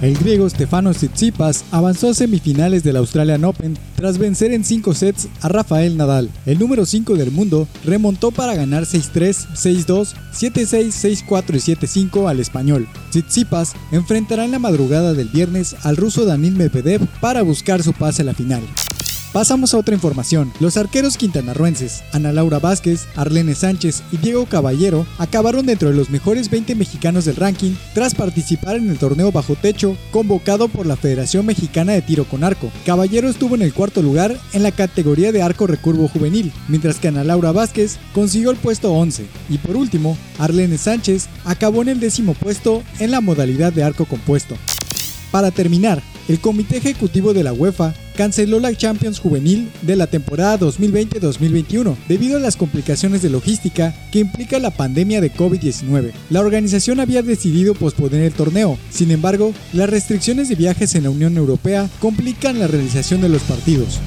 El griego Stefano Tsitsipas avanzó a semifinales del Australian Open tras vencer en 5 sets a Rafael Nadal. El número 5 del mundo remontó para ganar 6-3, 6-2, 7-6, 6-4 y 7-5 al español. Tsitsipas enfrentará en la madrugada del viernes al ruso Danil Medvedev para buscar su pase a la final. Pasamos a otra información. Los arqueros quintanarruenses, Ana Laura Vázquez, Arlene Sánchez y Diego Caballero acabaron dentro de los mejores 20 mexicanos del ranking tras participar en el torneo bajo techo convocado por la Federación Mexicana de Tiro con Arco. Caballero estuvo en el cuarto lugar en la categoría de arco recurvo juvenil, mientras que Ana Laura Vázquez consiguió el puesto 11. Y por último, Arlene Sánchez acabó en el décimo puesto en la modalidad de arco compuesto. Para terminar, el Comité Ejecutivo de la UEFA canceló la Champions Juvenil de la temporada 2020-2021 debido a las complicaciones de logística que implica la pandemia de COVID-19. La organización había decidido posponer el torneo, sin embargo, las restricciones de viajes en la Unión Europea complican la realización de los partidos.